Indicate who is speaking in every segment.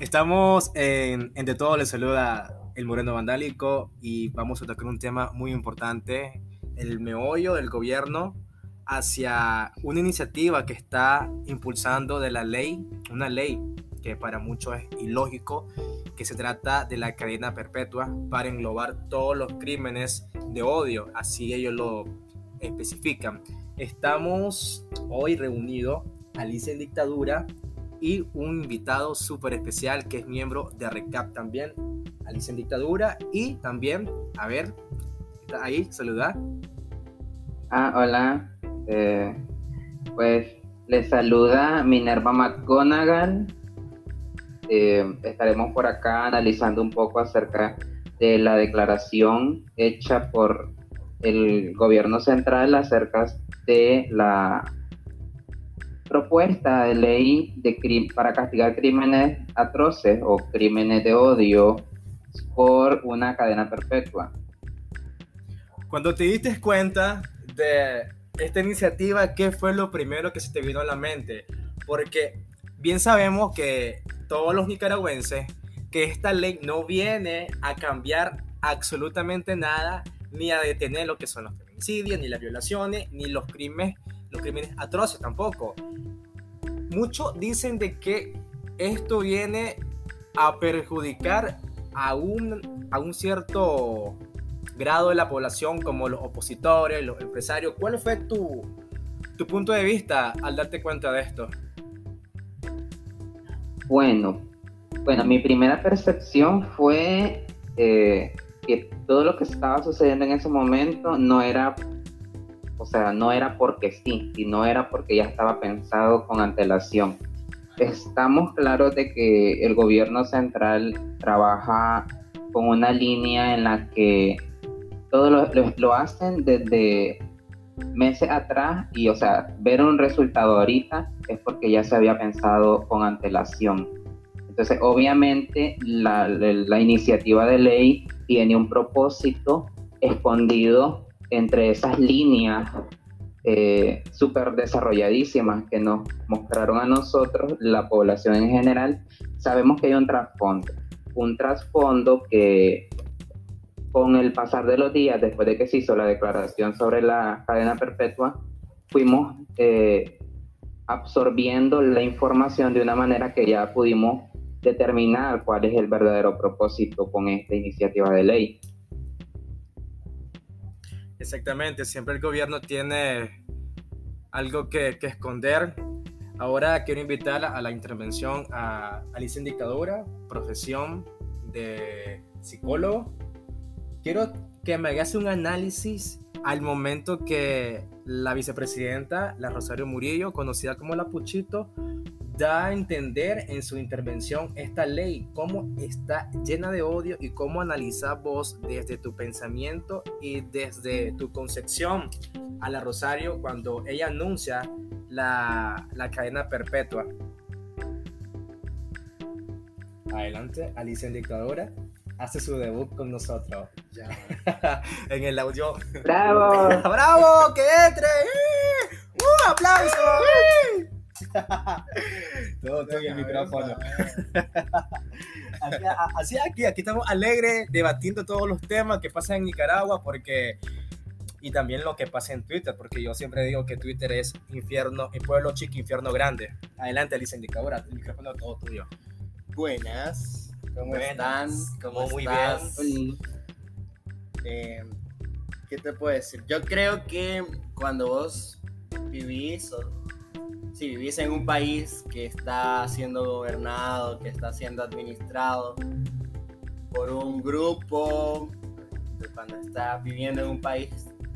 Speaker 1: Estamos en, De Todo, les saluda el Moreno Vandálico y vamos a tocar un tema muy importante, el meollo del gobierno hacia una iniciativa que está impulsando de la ley, una ley que para muchos es ilógico, que se trata de la cadena perpetua para englobar todos los crímenes de odio, así ellos lo especifican. Estamos hoy reunidos, Alicia en Dictadura, y un invitado súper especial que es miembro de RECAP también, Alicia en Dictadura, y también, a ver, está ahí, saludar.
Speaker 2: Ah, hola, eh, pues les saluda Minerva McGonagall. Eh, estaremos por acá analizando un poco acerca de la declaración hecha por el gobierno central acerca de la propuesta de ley para castigar crímenes atroces o crímenes de odio por una cadena perpetua.
Speaker 1: Cuando te diste cuenta de esta iniciativa, ¿qué fue lo primero que se te vino a la mente? Porque bien sabemos que todos los nicaragüenses, que esta ley no viene a cambiar absolutamente nada, ni a detener lo que son los feminicidios, ni las violaciones, ni los crímenes los crímenes atroces tampoco. Muchos dicen de que esto viene a perjudicar a un, a un cierto grado de la población como los opositores, los empresarios. ¿Cuál fue tu, tu punto de vista al darte cuenta de esto?
Speaker 2: Bueno, bueno, mi primera percepción fue eh, que todo lo que estaba sucediendo en ese momento no era o sea, no era porque sí, sino era porque ya estaba pensado con antelación. Estamos claros de que el gobierno central trabaja con una línea en la que todo lo, hacen desde meses atrás y, o sea, ver un resultado ahorita es porque ya se había pensado con antelación. Entonces, obviamente, la iniciativa de ley tiene un propósito escondido entre esas líneas eh, súper desarrolladísimas que nos mostraron a nosotros, la población en general, sabemos que hay un trasfondo. Un trasfondo que con el pasar de los días, después de que se hizo la declaración sobre la cadena perpetua, fuimos eh, absorbiendo la información de una manera que ya pudimos determinar cuál es el verdadero propósito con esta iniciativa de ley.
Speaker 1: Exactamente, siempre el gobierno tiene algo que, esconder. Ahora quiero invitar a la intervención a Alicia en Dictadura, profesión de psicólogo. Quiero que me hagas un análisis al momento que la vicepresidenta, la Rosario Murillo, conocida como la Puchito, da a entender en su intervención esta ley, cómo está llena de odio y cómo analiza vos desde tu pensamiento y desde tu concepción a la Rosario cuando ella anuncia la, la cadena perpetua. Adelante, Alicia en Dictadura hace su debut con nosotros. en el audio.
Speaker 2: ¡Bravo!
Speaker 1: ¡Bravo! ¡Que entre! ¡Uh! ¡Aplauso! Todo en el micrófono. así, aquí, aquí estamos alegres debatiendo todos los temas que pasan en Nicaragua porque y también lo que pasa en Twitter, porque yo siempre digo que Twitter es infierno, el pueblo chico, infierno grande. Adelante, Alicia Indicadora, el micrófono todo tuyo.
Speaker 3: Buenas, ¿cómo están?
Speaker 1: ¿Cómo muy bien.
Speaker 3: Eh, ¿Qué te puedo decir? Yo creo que cuando vos vivís o si vivís en un país que está siendo gobernado, que está siendo administrado por un grupo, cuando estás viviendo en un país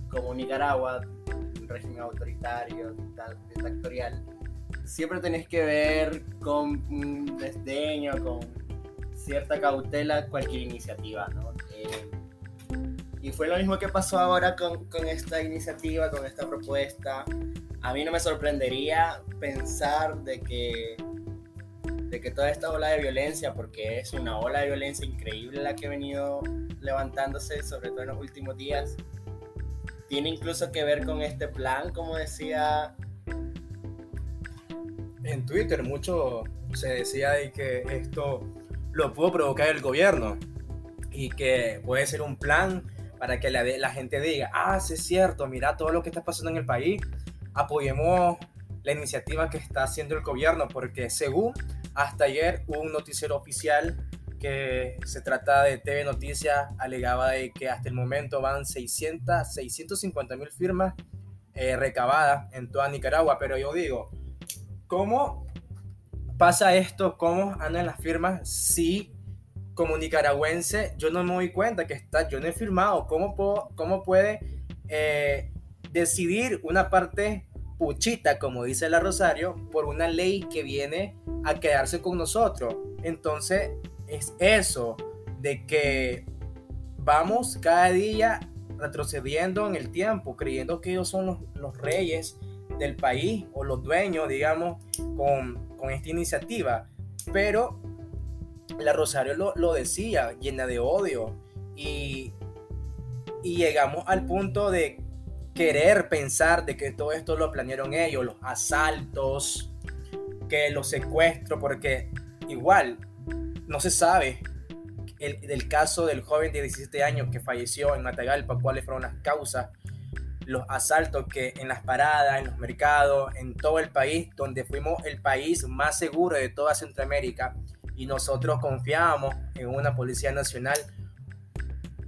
Speaker 3: como Nicaragua, un régimen autoritario, dictatorial, siempre tenés que ver con desdeño, con cierta cautela cualquier iniciativa, ¿no? Eh, y fue lo mismo que pasó ahora con, con esta iniciativa, con esta propuesta. A mí no me sorprendería pensar de que, de que toda esta ola de violencia, porque es una ola de violencia increíble la que ha venido levantándose, sobre todo en los últimos días, tiene incluso que ver con este plan, como decía
Speaker 1: en Twitter, muchos se decía de que esto lo pudo provocar el gobierno y que puede ser un plan para que la, gente diga, ah, sí es cierto, mira todo lo que está pasando en el país, apoyemos la iniciativa que está haciendo el gobierno, porque según hasta ayer un noticiero oficial que se trata de TV Noticias, alegaba de que hasta el momento van 600, 650 mil firmas eh, recabadas en toda Nicaragua, pero yo digo, ¿cómo pasa esto? ¿Cómo andan las firmas si como nicaragüense yo no me doy cuenta que está, yo no he firmado? ¿Cómo, puedo, cómo puede eh, decidir una parte puchita, como dice la Rosario, por una ley que viene a quedarse con nosotros. Entonces, es eso, de que vamos cada día retrocediendo en el tiempo, creyendo que ellos son los, reyes del país o los dueños, digamos, con, esta iniciativa. Pero la Rosario lo, lo decía, llena de odio. Y, y llegamos al punto de querer pensar de que todo esto lo planearon ellos, los asaltos, que los secuestros, porque igual no se sabe el, del caso del joven de 17 años que falleció en Matagalpa, cuáles fueron las causas, los asaltos que en las paradas, en los mercados, en todo el país, donde fuimos el país más seguro de toda Centroamérica y nosotros confiábamos en una Policía Nacional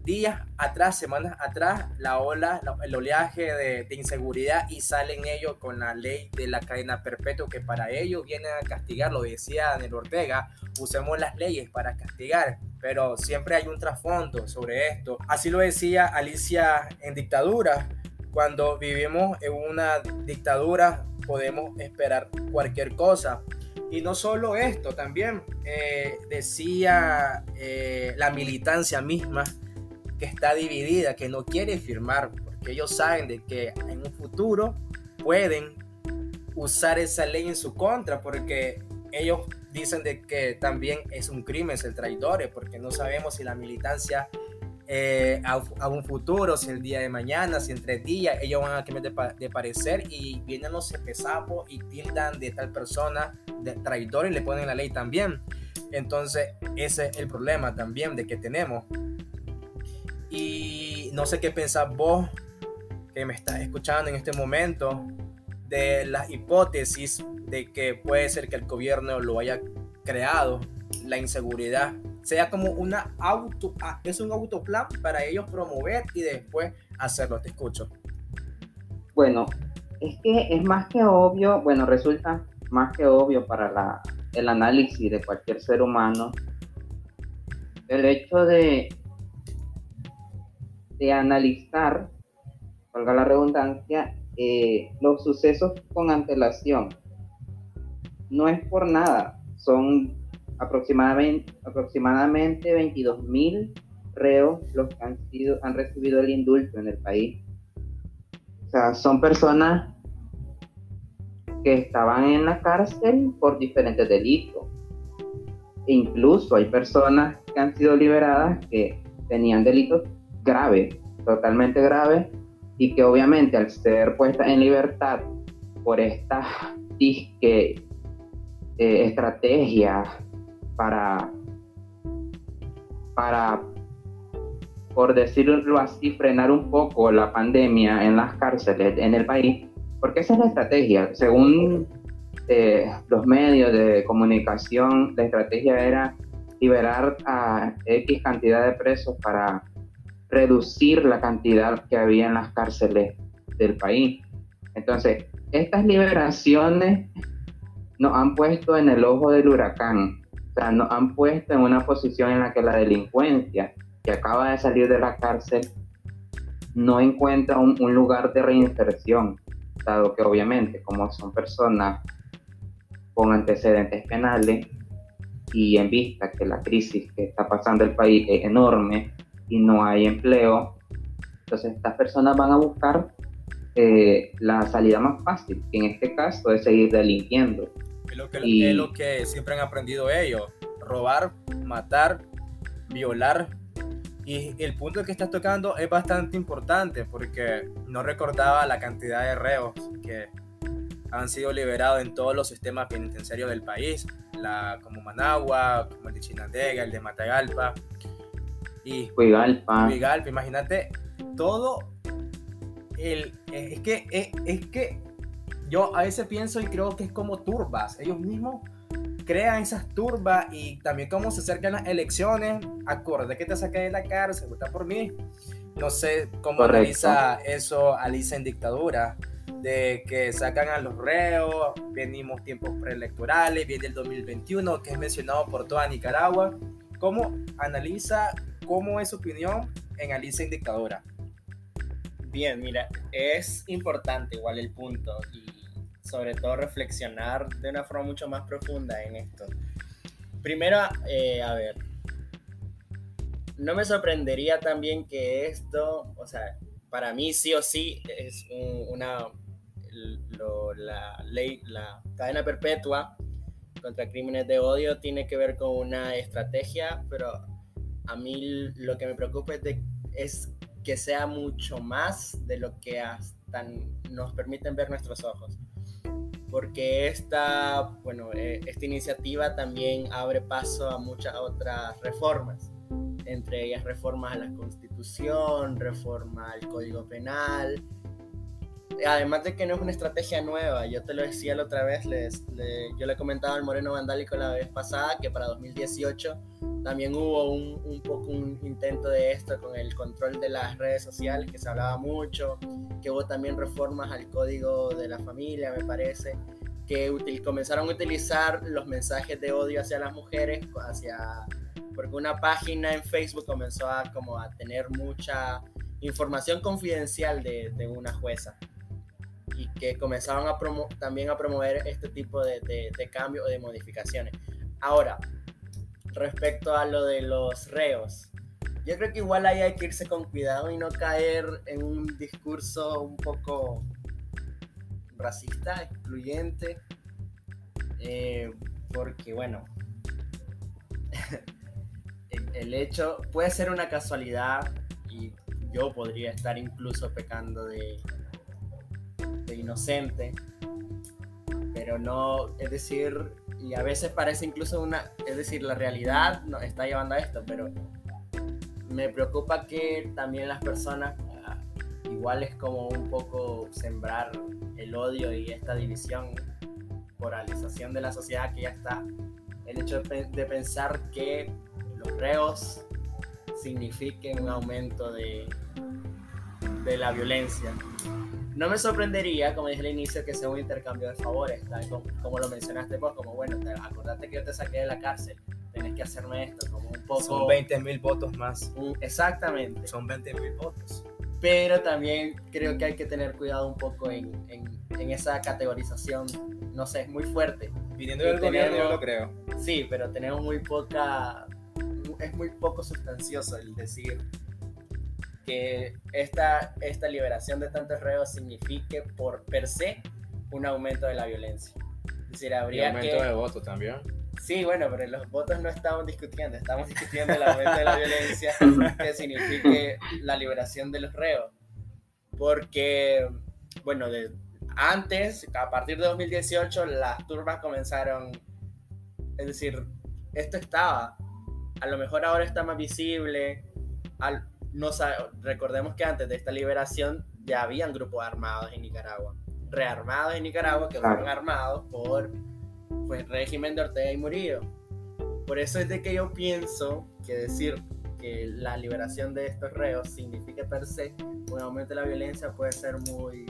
Speaker 1: días atrás, semanas atrás, la ola, el oleaje de, inseguridad y salen ellos con la ley de la cadena perpetua que para ellos vienen a castigar, lo decía Daniel Ortega, usemos las leyes para castigar, pero siempre hay un trasfondo sobre esto. Así lo decía Alicia en dictadura, cuando vivimos en una dictadura podemos esperar cualquier cosa. Y no solo esto, también eh, decía eh, la militancia misma que está dividida, que no quiere firmar, porque ellos saben de que en un futuro pueden usar esa ley en su contra, porque ellos dicen de que también es un crimen ser traidores, porque no sabemos si la militancia eh, a, un futuro, si el día de mañana, si en tres días, ellos van a cambiar de, parecer y vienen los cepesapos y tildan de tal persona de traidor y le ponen la ley también. Entonces, ese es el problema también de que tenemos. Y no sé qué pensás vos, que me estás escuchando en este momento, de la hipótesis de que puede ser que el gobierno lo haya creado, la inseguridad, sea como una auto, ah, es un autoplan para ellos promover y después hacerlo. Te escucho.
Speaker 2: Bueno, es que es más que obvio, bueno, resulta más que obvio para la, el análisis de cualquier ser humano el hecho de de analizar, valga la redundancia, eh, los sucesos con antelación. No es por nada, son aproximadamente, aproximadamente 22 mil reos los que han, sido, han recibido el indulto en el país. O sea, son personas que estaban en la cárcel por diferentes delitos. E incluso hay personas que han sido liberadas que tenían delitos grave, totalmente grave, y que obviamente al ser puesta en libertad por esta disque eh, estrategia para, para, por decirlo así, frenar un poco la pandemia en las cárceles en el país, porque esa es la estrategia. Según eh, los medios de comunicación, la estrategia era liberar a X cantidad de presos para reducir la cantidad que había en las cárceles del país. Entonces, estas liberaciones nos han puesto en el ojo del huracán, o sea, nos han puesto en una posición en la que la delincuencia que acaba de salir de la cárcel no encuentra un, lugar de reinserción, dado que obviamente como son personas con antecedentes penales y en vista que la crisis que está pasando el país es enorme, y no hay empleo, entonces estas personas van a buscar eh, la salida más fácil, que en este caso es seguir delinquiendo.
Speaker 1: Es lo que, y... es lo que siempre han aprendido ellos, robar, matar, violar. Y el punto que estás tocando es bastante importante porque no recordaba la cantidad de reos que han sido liberados en todos los sistemas penitenciarios del país, la, como Managua, como el de Chinandega, el de Matagalpa y
Speaker 2: Huigalpa.
Speaker 1: Huigalpa. Imagínate todo el... Es que, es, es que yo a veces pienso y creo que es como turbas. Ellos mismos crean esas turbas y también cómo se acercan las elecciones. Acuérdate que te saqué de la cárcel, vota por mí. No sé cómo
Speaker 2: Correcto.
Speaker 1: realiza eso Alicia en dictadura, de que sacan a los reos, venimos tiempos preelectorales, viene el 2021, que es mencionado por toda Nicaragua. ¿Cómo analiza, cómo es su opinión en Alicia en dictadura?
Speaker 3: Bien, mira, es importante igual el punto y sobre todo reflexionar de una forma mucho más profunda en esto. Primero, eh, a ver, no me sorprendería también que esto, o sea, para mí sí o sí es un- una, la ley, la cadena perpetua contra crímenes de odio tiene que ver con una estrategia, pero a mí lo que me preocupa es, de- es que sea mucho más de lo que hasta nos permiten ver nuestros ojos. Porque esta, bueno, eh, esta iniciativa también abre paso a muchas otras reformas, entre ellas reformas a la Constitución, reforma al Código Penal. Además de que no es una estrategia nueva, yo te lo decía la otra vez, les, le- yo le comentaba al Moreno Vandálico la vez pasada que para 2018 también hubo un, un poco un intento de esto con el control de las redes sociales, que se hablaba mucho, que hubo también reformas al código de la familia, me parece, que util- comenzaron a utilizar los mensajes de odio hacia las mujeres, hacia, porque una página en Facebook comenzó a, como a tener mucha información confidencial de, de una jueza y que comenzaron a promo- también a promover este tipo de, de, de cambios o de modificaciones. Ahora, respecto a lo de los reos, yo creo que igual ahí hay que irse con cuidado y no caer en un discurso un poco racista, excluyente, eh, porque bueno, el, el hecho puede ser una casualidad y yo podría estar incluso pecando de, de inocente, pero no, es decir, y a veces parece incluso una, es decir, la realidad nos está llevando a esto, pero me preocupa que también las personas, ah, igual es como un poco sembrar el odio y esta división, polarización de la sociedad que ya está, el hecho de, pe- de pensar que los reos signifiquen un aumento de, de la violencia. No me sorprendería, como dije al inicio, que sea un intercambio de favores, tal como, como lo mencionaste vos, como bueno, te, acordate que yo te saqué de la cárcel, tenés que hacerme esto, como un poco...
Speaker 1: Son 20 mil votos más.
Speaker 3: un- exactamente,
Speaker 1: Son 20 mil votos.
Speaker 3: pero también creo que hay que tener cuidado un poco en, en- en esa categorización, no sé, es muy fuerte.
Speaker 1: Viniendo del gobierno, yo lo creo.
Speaker 3: Sí, pero tenemos muy poca, es muy poco sustancioso el decir que esta, esta liberación de tantos reos signifique por per se un aumento de la violencia. Es decir,
Speaker 1: Y
Speaker 3: habría
Speaker 1: aumento
Speaker 3: que...
Speaker 1: de votos también.
Speaker 3: Sí, bueno, pero los votos no estamos discutiendo, estamos discutiendo el aumento de la violencia que signifique la liberación de los reos. Porque, bueno, de, antes, a partir de 2018, las turbas comenzaron, es decir, esto estaba, a lo mejor ahora está más visible, al, no recordemos que antes de esta liberación ya habían grupos armados en Nicaragua, rearmados en Nicaragua, que fueron armados por pues, el régimen de Ortega y Murillo. Por eso es de que yo pienso que decir que la liberación de estos reos significa per se un aumento de la violencia puede ser muy,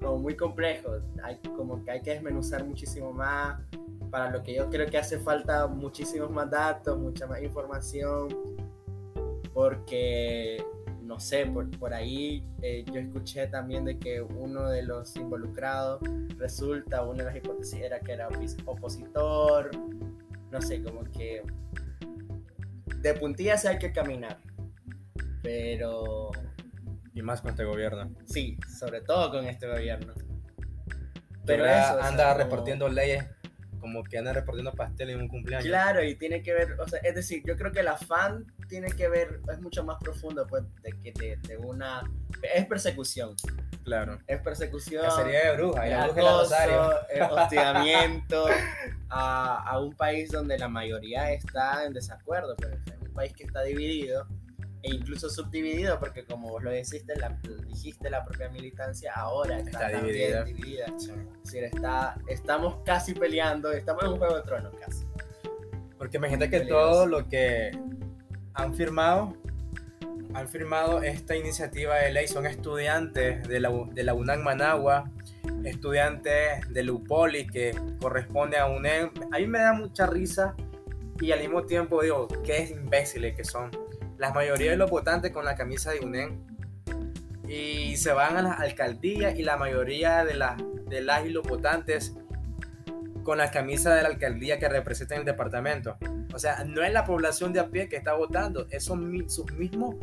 Speaker 3: como muy complejo. Hay, como que hay que desmenuzar muchísimo más, para lo que yo creo que hace falta muchísimos más datos, mucha más información, porque, no sé, por, por ahí eh, yo escuché también de que uno de los involucrados resulta, una de las hipótesis era que era opositor, no sé, como que de puntillas hay que caminar, pero
Speaker 1: Y más con este gobierno.
Speaker 3: sí, sobre todo con este gobierno.
Speaker 1: Pero
Speaker 3: o sea,
Speaker 1: anda
Speaker 3: como-
Speaker 1: repartiendo leyes como que anda repartiendo pasteles en un cumpleaños.
Speaker 3: Claro, y tiene que ver, o sea, es decir, yo creo que el afán tiene que ver, es mucho más profundo, pues, de que de, de una... Es persecución,
Speaker 1: Claro.
Speaker 3: es persecución.
Speaker 1: Cacería de brujas, la bruja
Speaker 3: es hostigamiento a, a un país donde la mayoría está en desacuerdo, pues, es un país que está dividido e incluso subdividido, porque como vos lo dijiste, la, dijiste, la propia militancia ahora está,
Speaker 1: Está
Speaker 3: también
Speaker 1: dividida.
Speaker 3: dividida. Es decir, está, estamos casi peleando, estamos en un juego de tronos casi.
Speaker 1: Porque imagínate que
Speaker 3: Peligroso.
Speaker 1: todo lo que han firmado, han firmado esta iniciativa de ley son estudiantes de la, de la UNAM Managua, estudiantes del UPOLI que corresponde a UNEM. A mí me da mucha risa y al mismo tiempo digo, qué imbéciles que son. La mayoría de los votantes con la camisa de UNEM y se van a las alcaldías y la mayoría de, las de las y los votantes con la camisa de la alcaldía que representa el departamento. O sea, no es la población de a pie que está votando, son sus mismos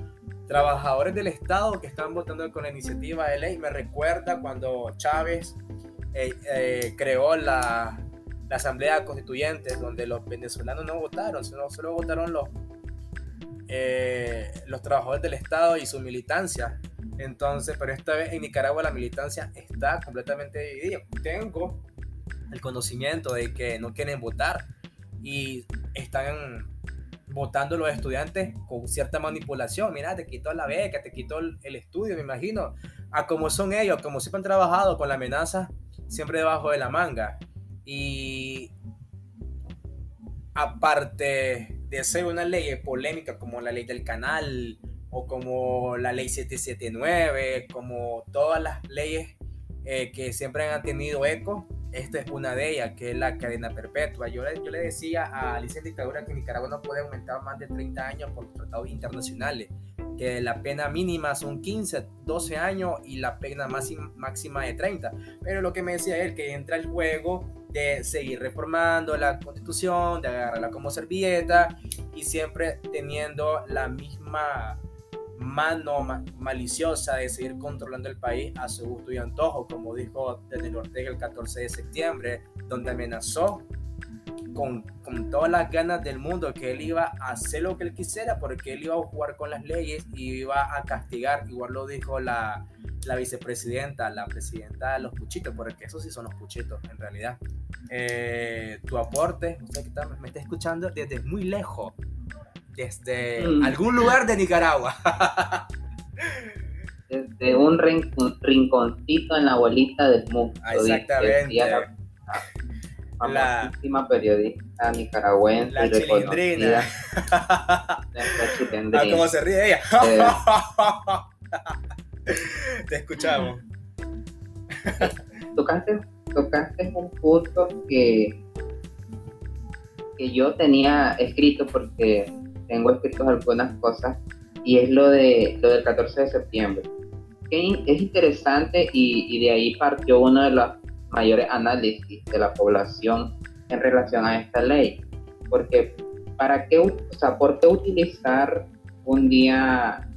Speaker 1: trabajadores del Estado que están votando con la iniciativa de ley. Me recuerda cuando Chávez eh, eh, creó la, la Asamblea Constituyente, donde los venezolanos no votaron, solo votaron los, eh, los trabajadores del Estado y su militancia. Entonces, pero esta vez en Nicaragua la militancia está completamente dividida. Tengo el conocimiento de que no quieren votar y están votando los estudiantes con cierta manipulación. Mira, te quitó la beca, te quitó el, estudio, me imagino. A como son ellos, como siempre han trabajado con la amenaza siempre debajo de la manga. Y aparte de ser una ley polémica como la ley del canal o como la ley 779, como todas las leyes eh, que siempre han tenido eco, esta es una de ellas, que es la cadena perpetua. Yo, le- decía a Alicia Dictadura que Nicaragua no puede aumentar más de 30 años por tratados internacionales, que la pena mínima son 15, 12 años y la pena máxima, de 30. Pero lo que me decía él, que entra el juego de seguir reformando la constitución, de agarrarla como servilleta y siempre teniendo la misma mano ma- maliciosa de seguir controlando el país a su gusto y antojo, como dijo Daniel Ortega el 14 de septiembre, donde amenazó con, con todas las ganas del mundo que él iba a hacer lo que él quisiera, porque él iba a jugar con las leyes y iba a castigar, igual lo dijo la, la vicepresidenta, la presidenta de los puchitos, porque esos sí son los puchitos en realidad. Eh, tu aporte, usted que está- me está escuchando desde muy lejos, desde
Speaker 2: Mm.
Speaker 1: algún lugar de Nicaragua.
Speaker 2: Desde un, rin- un rinconcito en la bolita del mundo.
Speaker 1: Exactamente.
Speaker 2: Decía La, famosísima periodista nicaragüense
Speaker 1: La chilindrina.
Speaker 2: nuestra
Speaker 1: Ah,
Speaker 2: chilindrina.
Speaker 1: cómo se ríe ella.
Speaker 2: Eh.
Speaker 1: Te escuchamos.
Speaker 2: tocaste, tocaste un punto que, que yo tenía escrito porque tengo escritos algunas cosas y es lo de lo del 14 de septiembre. Que es interesante y, y de ahí partió uno de los mayores análisis de la población en relación a esta ley. Porque, ¿para qué, o sea, ¿por qué utilizar un día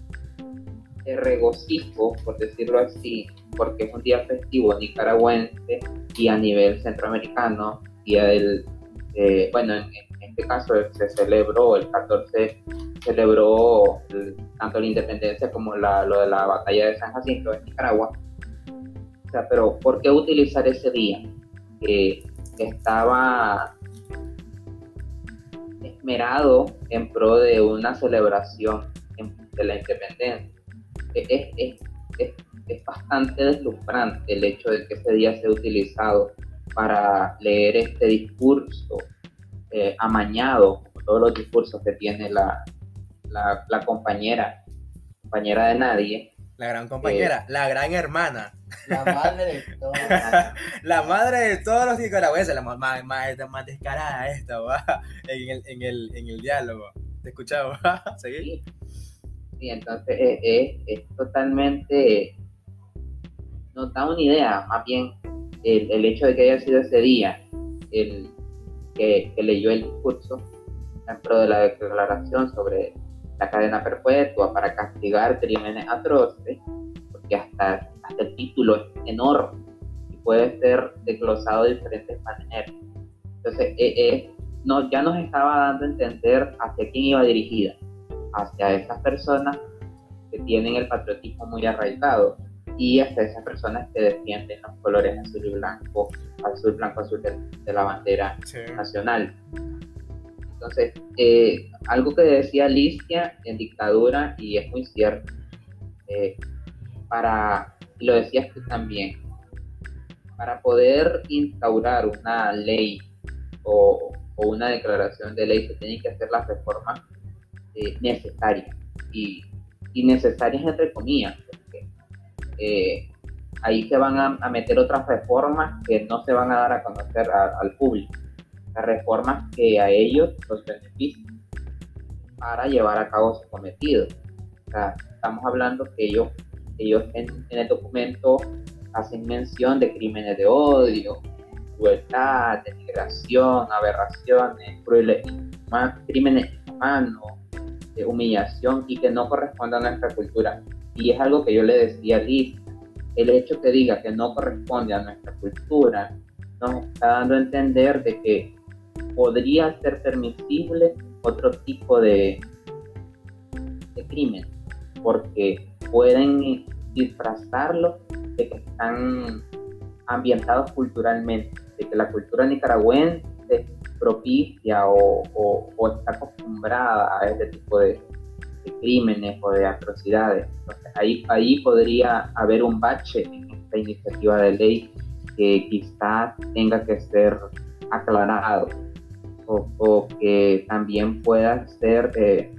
Speaker 2: de regocijo, por decirlo así, porque es un día festivo nicaragüense y a nivel centroamericano, día del, bueno, en, este caso se celebró el 14, celebró el- tanto la independencia como la, lo de la batalla de San Jacinto en Nicaragua. Sea, pero ¿por qué utilizar ese día? Que estaba esmerado en pro de una celebración de la independencia. Es, es- es- es bastante deslumbrante el hecho de que ese día sea utilizado para leer este discurso eh, amañado, como todos los discursos que tiene la, la, la compañera, compañera de nadie,
Speaker 1: La gran compañera, la gran hermana,
Speaker 3: La madre de todos.
Speaker 1: la madre de todos los nicaragüenses, la más, más, más- descarada esta, ¿va? En, el, en, el, en el diálogo. Te escuchamos. ¿Seguí?
Speaker 2: Sí, entonces es, es- es totalmente, nos da una idea, más bien el, el hecho de que haya sido ese día el que, que leyó el discurso en pro de la declaración sobre la cadena perpetua para castigar crímenes atroces, porque hasta, hasta el título es enorme y puede ser desglosado de diferentes maneras. Entonces, eh, eh, no, ya nos estaba dando a entender hacia quién iba dirigida hacia esas personas que tienen el patriotismo muy arraigado y hacia esas personas que defienden los colores azul y blanco, azul, blanco, azul de, la bandera nacional. Entonces, eh, algo que decía Alicia en dictadura, y es muy cierto, eh, para, y lo decías tú también, para poder instaurar una ley o, una declaración de ley se tienen que hacer las reformas eh, necesarias y, necesarias entre comillas, porque eh, ahí se van a, meter otras reformas que no se van a dar a conocer al público, las reformas que a ellos los benefician para llevar a cabo su cometido. O sea, estamos hablando que ellos, ellos en, el documento hacen mención de crímenes de odio, crueldad, denigración, aberraciones, crueles, crímenes humanos, de humillación y que no correspondan a nuestra cultura. Y es algo que yo le decía a Liz, el hecho que diga que no corresponde a nuestra cultura nos está dando a entender de que podría ser permisible otro tipo de, de crimen, porque pueden disfrazarlo de que están ambientados culturalmente, de que la cultura nicaragüense propicia o, está acostumbrada a este tipo de, crímenes o de atrocidades. ahí, ahí podría haber un bache en esta iniciativa de ley que quizás tenga que ser aclarado o, que también pueda ser eh,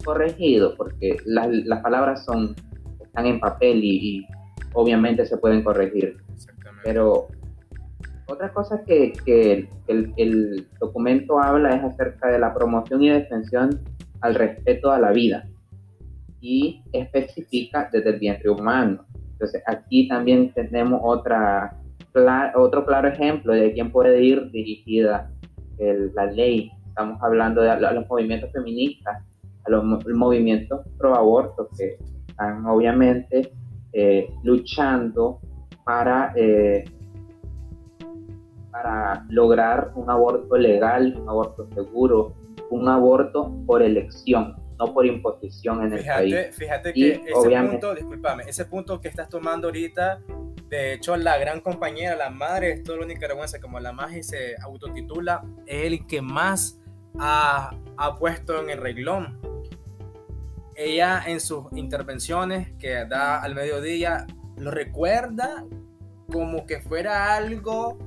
Speaker 2: corregido, porque las palabras son están en papel y, obviamente se pueden corregir. Pero otra cosa que, que el, el, documento habla es acerca de la promoción y defensión al respeto a la vida y especifica desde el vientre humano. Entonces aquí también tenemos otra, otro claro ejemplo de quién puede ir dirigida la ley. Estamos hablando de los movimientos feministas, a los movimientos pro aborto que están obviamente eh, luchando para, eh, para lograr un aborto legal, un aborto seguro, un aborto por elección, no por imposición en el país.
Speaker 1: Fíjate que ese punto, discúlpame, ese punto que estás tomando ahorita, de hecho la gran compañera, la madre de todo lo nicaragüense, como la más se autotitula, es el que más ha, ha puesto en el reglón ella en sus intervenciones que da al mediodía lo recuerda como que fuera algo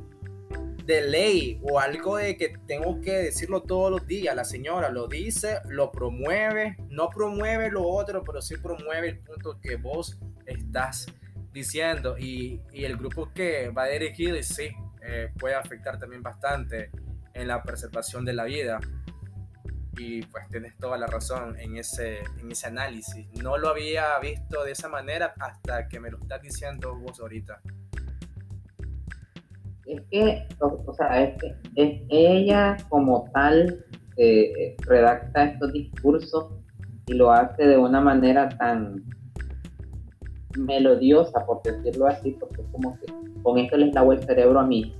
Speaker 1: de ley o algo de que tengo que decirlo todos los días. La señora lo dice, lo promueve, no promueve lo otro, pero sí promueve el punto que vos estás diciendo. Y, el grupo que va dirigido, y sí, eh, puede afectar también bastante en la preservación de la vida y pues tienes toda la razón en ese, en ese análisis. No lo había visto de esa manera hasta que me lo estás diciendo vos ahorita.
Speaker 2: Es que, o, sea, es que es ella como tal eh, redacta estos discursos y lo hace de una manera tan melodiosa, por decirlo así, porque es como que con esto les lavo el cerebro a mí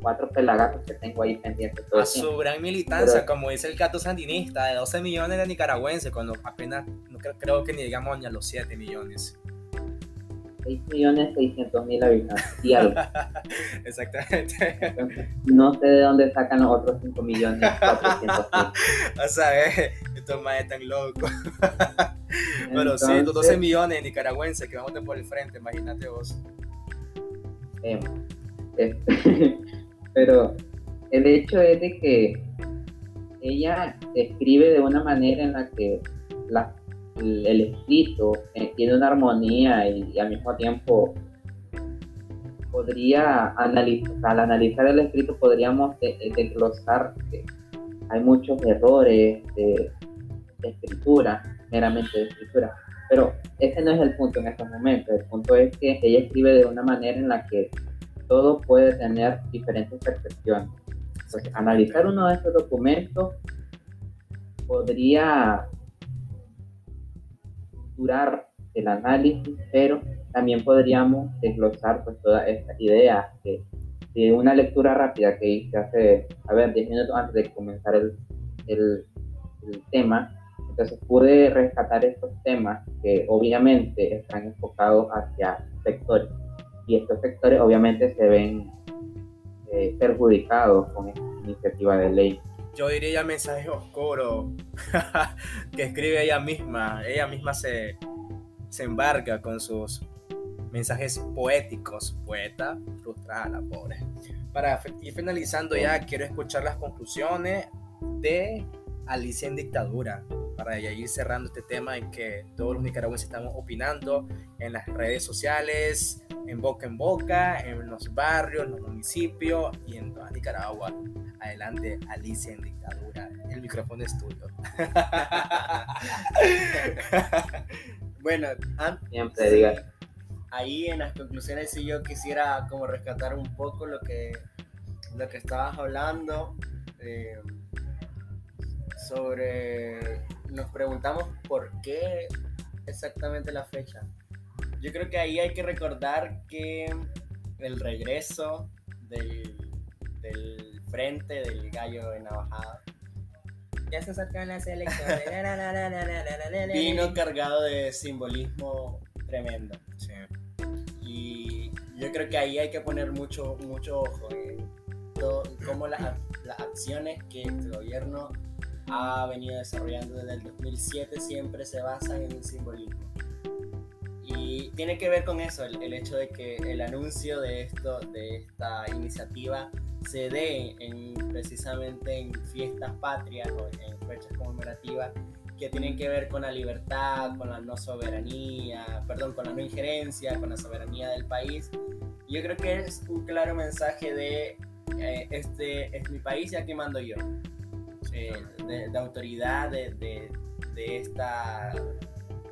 Speaker 2: cuatro pelagatos que tengo ahí pendientes.
Speaker 1: a su gran militancia, como dice el gato sandinista, de 12 millones de nicaragüenses, cuando apenas, no creo, que ni llegamos ni a los 7 millones.
Speaker 2: 6 millones 600 mil habitantes y algo.
Speaker 1: Exactamente.
Speaker 2: no sé de dónde sacan los otros 5 millones 400
Speaker 1: mil. O sea, eh, estos más están locos. Pero sí, estos 12 millones de nicaragüenses que vamos por el frente, imagínate vos.
Speaker 2: Eh, este, pero el hecho es de que ella escribe de una manera en la que el, escrito eh, tiene una armonía y, al mismo tiempo podría analizar, al analizar el escrito podríamos desglosar que hay muchos errores de, escritura, meramente de escritura. Pero ese no es el punto en estos momentos. El punto es que ella escribe de una manera en la que todo puede tener diferentes percepciones. Analizar uno de estos documentos podría durar el análisis, pero también podríamos desglosar pues, todas estas ideas que de una lectura rápida que hice hace, a ver, 10 minutos antes de comenzar el, el, tema, Entonces pude rescatar estos temas que obviamente están enfocados hacia sectores y estos sectores obviamente se ven eh, perjudicados con esta iniciativa de ley.
Speaker 1: Yo diría mensajes oscuros que escribe ella misma. Ella misma se, se embarca con sus mensajes poéticos. Poeta frustrada, pobre. Para ir finalizando ya, quiero escuchar las conclusiones de Alicia en Dictadura. Para ya ir cerrando este tema en que todos los nicaragüenses estamos opinando en las redes sociales, en boca en boca, en los barrios, en los municipios y en toda Nicaragua. Adelante, Alicia en Dictadura. El micrófono es tuyo.
Speaker 3: bueno,
Speaker 2: siempre diga.
Speaker 3: Ahí en las conclusiones sí yo quisiera como rescatar un poco lo que, lo que estabas hablando. Eh, sobre, nos preguntamos por qué exactamente la fecha. Yo creo que ahí hay que recordar que el regreso del, del frente del gallo de Navajada
Speaker 1: ya se acercan las elecciones.
Speaker 3: Vino cargado de simbolismo tremendo. Y yo creo que ahí hay que poner mucho, mucho ojo en todo, cómo las, las acciones que el gobierno ha venido desarrollando desde el 2007 siempre se basan en un simbolismo. Y tiene que ver con eso, el, hecho de que el anuncio de, esto, de esta iniciativa se dé en, precisamente en fiestas patrias o en fechas conmemorativas que tienen que ver con la libertad, con la no soberanía, perdón, con la no injerencia, con la soberanía del país. Yo creo que es un claro mensaje de eh, este es mi país y aquí mando yo. Eh, de, autoridad de, de, esta,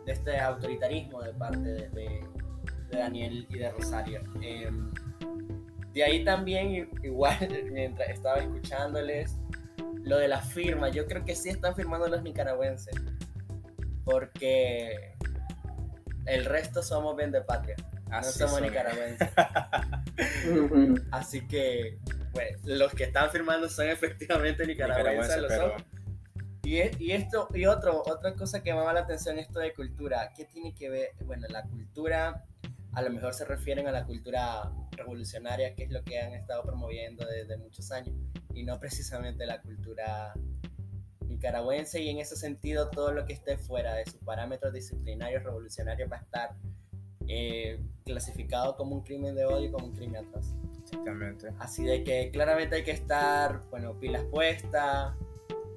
Speaker 3: de este autoritarismo de parte de, Daniel y de Rosario. Em, de ahí también, igual, mientras estaba escuchándoles, lo de la firma, yo creo que sí están firmando los nicaragüenses, porque el resto somos bien de patria, no somos nicaragüenses. Así que pues, los que están firmando son efectivamente nicaragüenses, lo son. Y, y, esto, y otro, otra cosa que me llama la atención, esto de cultura, ¿qué tiene que ver? Bueno, la cultura, a lo mejor se refieren a la cultura revolucionaria, que es lo que han estado promoviendo desde muchos años, y no precisamente la cultura nicaragüense, y en ese sentido todo lo que esté fuera de sus parámetros disciplinarios revolucionarios va a estar eh, clasificado como un crimen de odio, como un crimen atrás.
Speaker 1: Exactamente.
Speaker 3: Así de que claramente hay que estar, bueno, pilas puestas,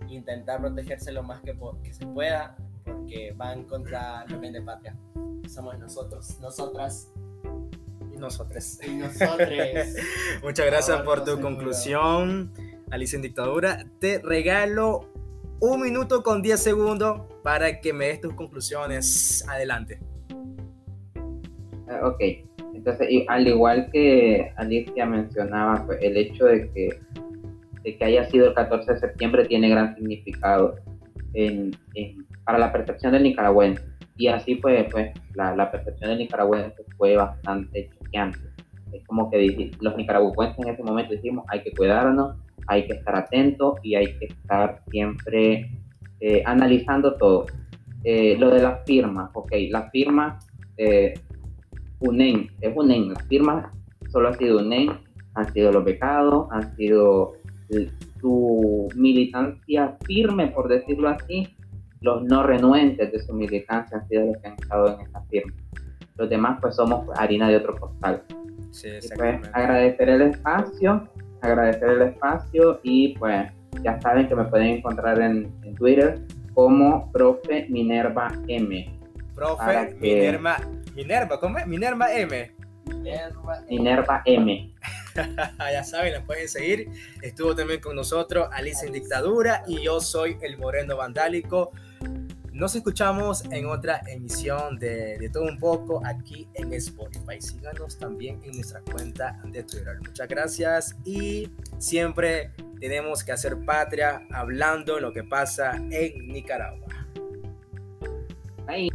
Speaker 3: intentar protegerse lo más que, que se pueda, porque van contra el bien de patria. Somos nosotros, nosotras.
Speaker 1: Y nosotros.
Speaker 3: Y nosotros.
Speaker 1: Muchas gracias por tu conclusión, Alicia en Dictadura. Te regalo un minuto con 10 segundos para que me des tus conclusiones. Adelante.
Speaker 2: Ah, ok. Entonces, al igual que Alicia mencionaba, pues, el hecho de que, de que haya sido el 14 de septiembre tiene gran significado para la percepción del nicaragüense. Y así pues, pues la, la percepción del nicaragüense fue bastante choqueante. Es como que los nicaragüenses en ese momento dijimos, hay que cuidarnos, hay que estar atentos y hay que estar siempre eh, analizando todo. Eh, lo de las firmas, ok, las firmas eh, UNEN, es UNEN, las firmas solo ha sido UNEN, han sido los becados, han sido su militancia firme, por decirlo así, los no renuentes de su militancia han sido los que han estado en esta firma. Los demás pues somos harina de otro costal.
Speaker 1: Sí,
Speaker 2: pues, agradecer el espacio, agradecer el espacio y pues ya saben que me pueden encontrar en, Twitter como profe Minerva M.
Speaker 1: Profe Minerva Minerva, ¿cómo es? Minerva
Speaker 2: M. Minerva, M.
Speaker 1: ya saben, la pueden seguir. Estuvo también con nosotros Alice en Dictadura y yo soy el Moreno Vandálico. Nos escuchamos en otra emisión de, de, Todo Un Poco aquí en Spotify. Síganos también en nuestra cuenta de Twitter. Muchas gracias y siempre tenemos que hacer patria hablando lo que pasa en Nicaragua.
Speaker 2: Bye.